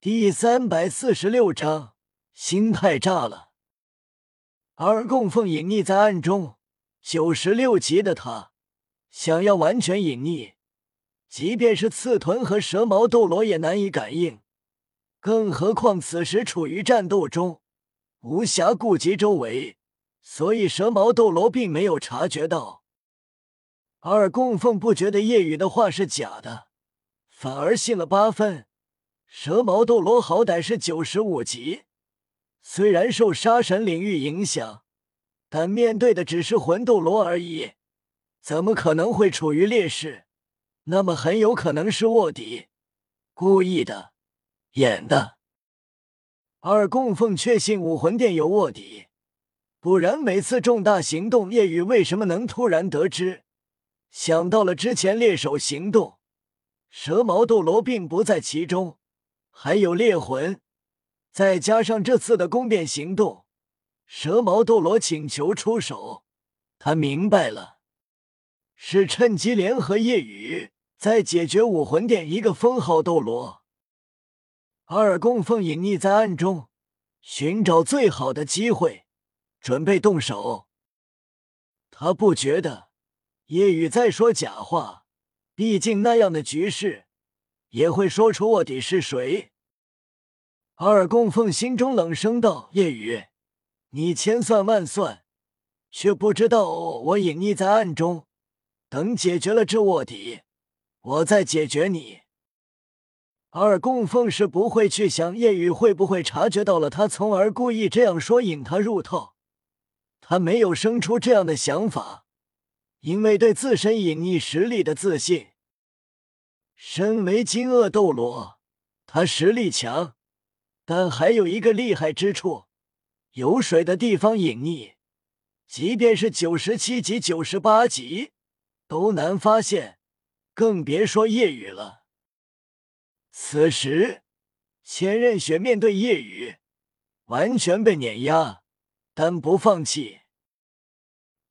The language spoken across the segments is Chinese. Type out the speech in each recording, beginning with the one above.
第三百四十六章，心态炸了。而供奉隐匿在暗中，九十六级的他，想要完全隐匿，即便是刺豚和蛇矛斗罗也难以感应，更何况此时处于战斗中，无暇顾及周围，所以蛇矛斗罗并没有察觉到。而供奉不觉得夜雨的话是假的，反而信了八分。蛇矛斗罗好歹是九十五级，虽然受杀神领域影响，但面对的只是魂斗罗而已，怎么可能会处于劣势？那么很有可能是卧底，故意的，演的。二供奉确信武魂殿有卧底，不然每次重大行动，夜雨为什么能突然得知？想到了之前猎手行动，蛇矛斗罗并不在其中。还有猎魂，再加上这次的宫变行动，蛇矛斗罗请求出手，他明白了，是趁机联合夜雨，再解决武魂殿一个封号斗罗。二供奉隐匿在暗中，寻找最好的机会，准备动手。他不觉得夜雨在说假话，毕竟那样的局势。也会说出卧底是谁。二供奉心中冷声道：“夜雨，你千算万算，却不知道我隐匿在暗中。等解决了这卧底，我再解决你。”二供奉是不会去想夜雨会不会察觉到了他，从而故意这样说引他入套。他没有生出这样的想法，因为对自身隐匿实力的自信。身为金鳄斗罗，他实力强，但还有一个厉害之处：有水的地方隐匿，即便是九十七级、九十八级都难发现，更别说夜雨了。此时，千仞雪面对夜雨，完全被碾压，但不放弃。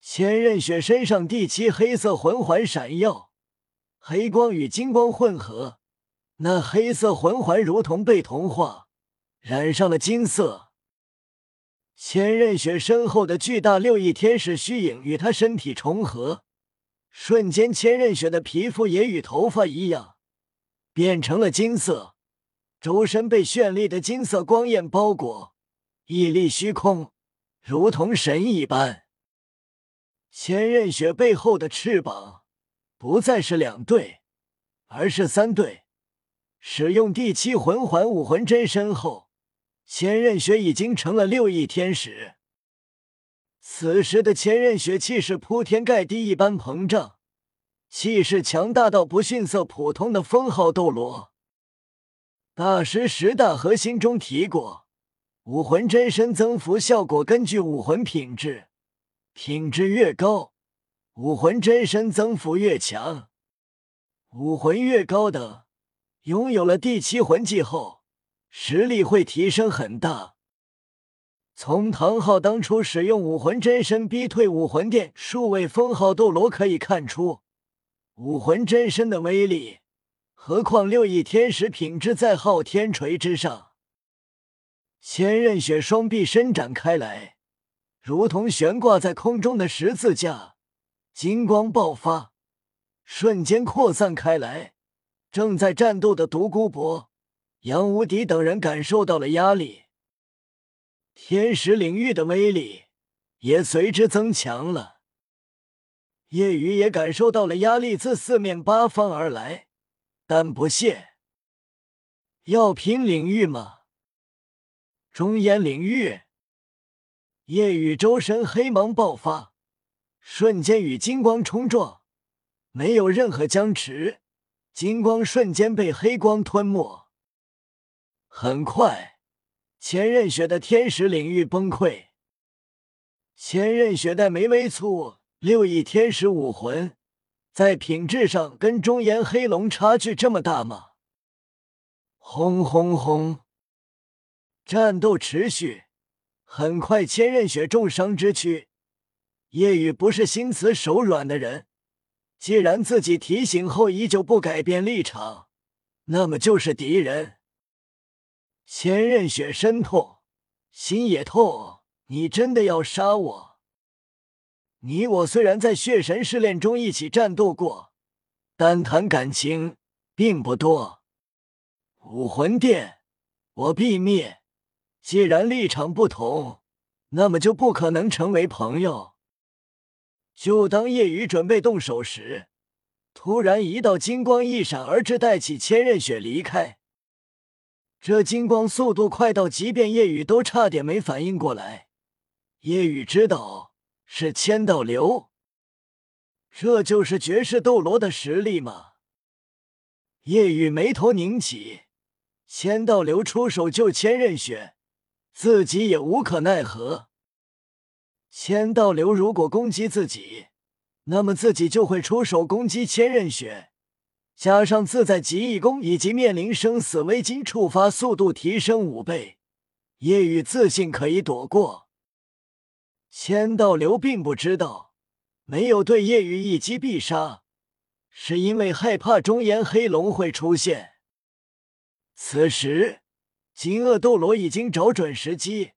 千仞雪身上第七黑色魂环闪耀。黑光与金光混合，那黑色魂环如同被同化，染上了金色。千仞雪身后的巨大六翼天使虚影与她身体重合，瞬间，千仞雪的皮肤也与头发一样，变成了金色，周身被绚丽的金色光焰包裹，屹立虚空，如同神一般。千仞雪背后的翅膀。不再是两对，而是三对。使用第七魂环武魂真身后，千仞雪已经成了六翼天使。此时的千仞雪气势铺天盖地一般膨胀，气势强大到不逊色普通的封号斗罗。大师十大核心中提过，武魂真身增幅效果根据武魂品质，品质越高。武魂真身增幅越强，武魂越高的，拥有了第七魂技后，实力会提升很大。从唐昊当初使用武魂真身逼退武魂殿数位封号斗罗可以看出，武魂真身的威力。何况六翼天使品质在昊天锤之上。千仞雪双臂伸展开来，如同悬挂在空中的十字架。金光爆发，瞬间扩散开来。正在战斗的独孤博、杨无敌等人感受到了压力，天使领域的威力也随之增强了。夜雨也感受到了压力自四面八方而来，但不屑。药品领域吗？中烟领域，夜雨周身黑芒爆发。瞬间与金光冲撞，没有任何僵持，金光瞬间被黑光吞没。很快，千仞雪的天使领域崩溃。千仞雪带梅微簇六翼天使武魂，在品质上跟中炎黑龙差距这么大吗？轰轰轰！战斗持续，很快千仞雪重伤之躯。夜雨不是心慈手软的人，既然自己提醒后依旧不改变立场，那么就是敌人。千仞雪身痛，心也痛。你真的要杀我？你我虽然在血神试炼中一起战斗过，但谈感情并不多。武魂殿，我必灭。既然立场不同，那么就不可能成为朋友。就当夜雨准备动手时，突然一道金光一闪而至，带起千仞雪离开。这金光速度快到，即便夜雨都差点没反应过来。夜雨知道是千道流，这就是绝世斗罗的实力吗？夜雨眉头拧起，千道流出手救千仞雪，自己也无可奈何。千道流如果攻击自己，那么自己就会出手攻击千仞雪，加上自在极意功以及面临生死危机，触发速度提升五倍，夜雨自信可以躲过。千道流并不知道，没有对夜雨一击必杀，是因为害怕中炎黑龙会出现。此时，金鳄斗罗已经找准时机。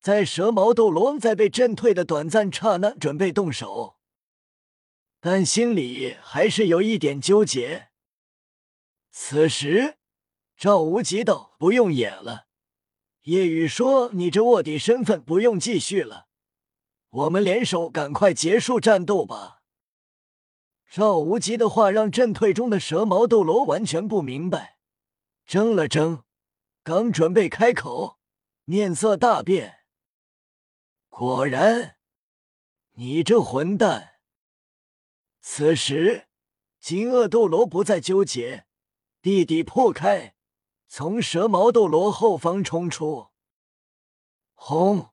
在蛇矛斗罗在被震退的短暂刹那，准备动手，但心里还是有一点纠结。此时，赵无极道：“不用演了。”叶雨说：“你这卧底身份不用继续了，我们联手赶快结束战斗吧。”赵无极的话让震退中的蛇矛斗罗完全不明白，怔了怔，刚准备开口，面色大变。果然，你这混蛋！此时，金鳄斗罗不再纠结，地底破开，从蛇矛斗罗后方冲出。轰！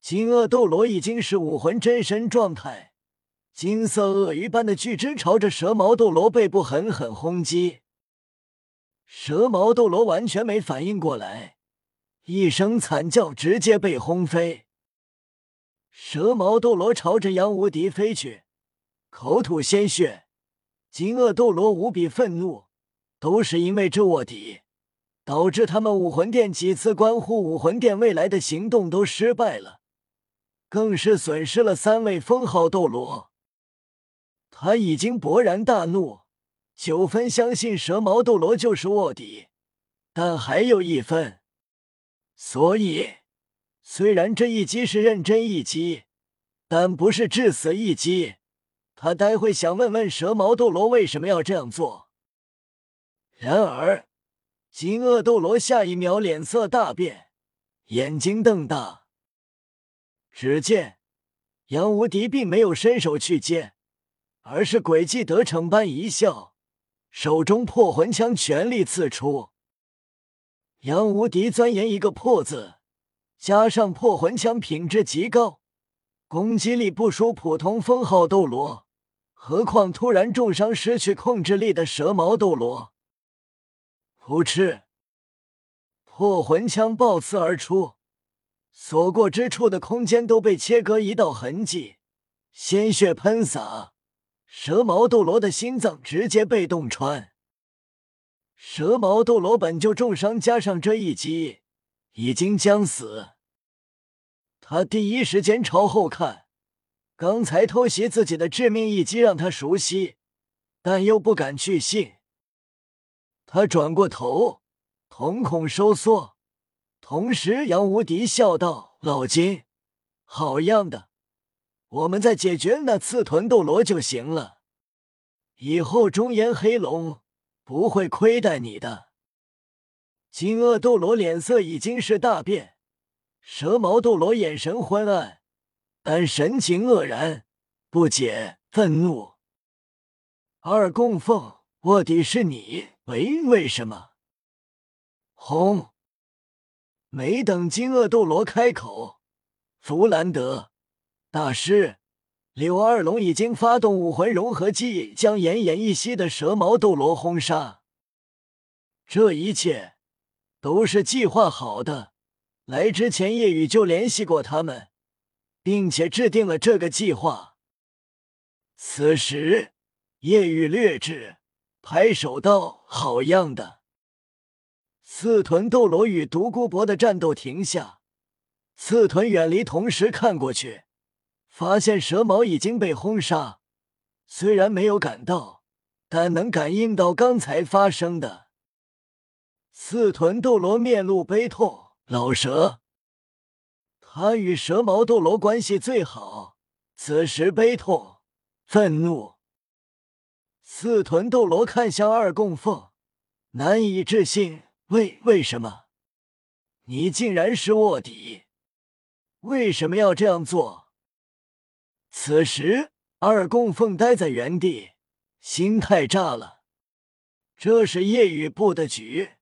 金鳄斗罗已经是武魂真身状态，金色鳄鱼般的巨肢朝着蛇矛斗罗背部狠狠轰击。蛇矛斗罗完全没反应过来，一声惨叫，直接被轰飞。蛇矛斗罗朝着杨无敌飞去，口吐鲜血。金鳄斗罗无比愤怒，都是因为这卧底，导致他们武魂殿几次关乎武魂殿未来的行动都失败了，更是损失了三位封号斗罗。他已经勃然大怒，九分相信蛇矛斗罗就是卧底，但还有一分，所以。虽然这一击是认真一击，但不是致死一击。他待会想问问蛇矛斗罗为什么要这样做。然而，金鳄斗罗下一秒脸色大变，眼睛瞪大。只见杨无敌并没有伸手去接，而是诡计得逞般一笑，手中破魂枪全力刺出。杨无敌钻研一个破字。加上破魂枪品质极高，攻击力不输普通封号斗罗，何况突然重伤失去控制力的蛇矛斗罗。噗嗤！破魂枪爆刺而出，所过之处的空间都被切割一道痕迹，鲜血喷洒，蛇矛斗罗的心脏直接被洞穿。蛇矛斗罗本就重伤，加上这一击。已经将死。他第一时间朝后看，刚才偷袭自己的致命一击让他熟悉，但又不敢去信。他转过头，瞳孔收缩，同时杨无敌笑道：“老金，好样的！我们再解决那刺豚斗罗就行了，以后中炎黑龙不会亏待你的。”金鳄斗罗脸色已经是大变，蛇矛斗罗眼神昏暗，但神情愕然，不解、愤怒。二供奉卧底是你，为为什么？轰！没等金鳄斗罗开口，弗兰德大师、柳二龙已经发动武魂融合技，将奄奄一息的蛇矛斗罗轰杀。这一切。都是计划好的。来之前，夜雨就联系过他们，并且制定了这个计划。此时，夜雨略智，拍手道：“好样的！刺豚斗罗与独孤博的战斗停下，刺豚远离，同时看过去，发现蛇矛已经被轰杀。虽然没有赶到，但能感应到刚才发生的。刺豚斗罗面露悲痛，老蛇，他与蛇矛斗罗关系最好，此时悲痛、愤怒。四臀斗罗看向二供奉，难以置信。为为什么？你竟然是卧底？为什么要这样做？此时，二供奉呆在原地，心态炸了。这是夜雨布的局。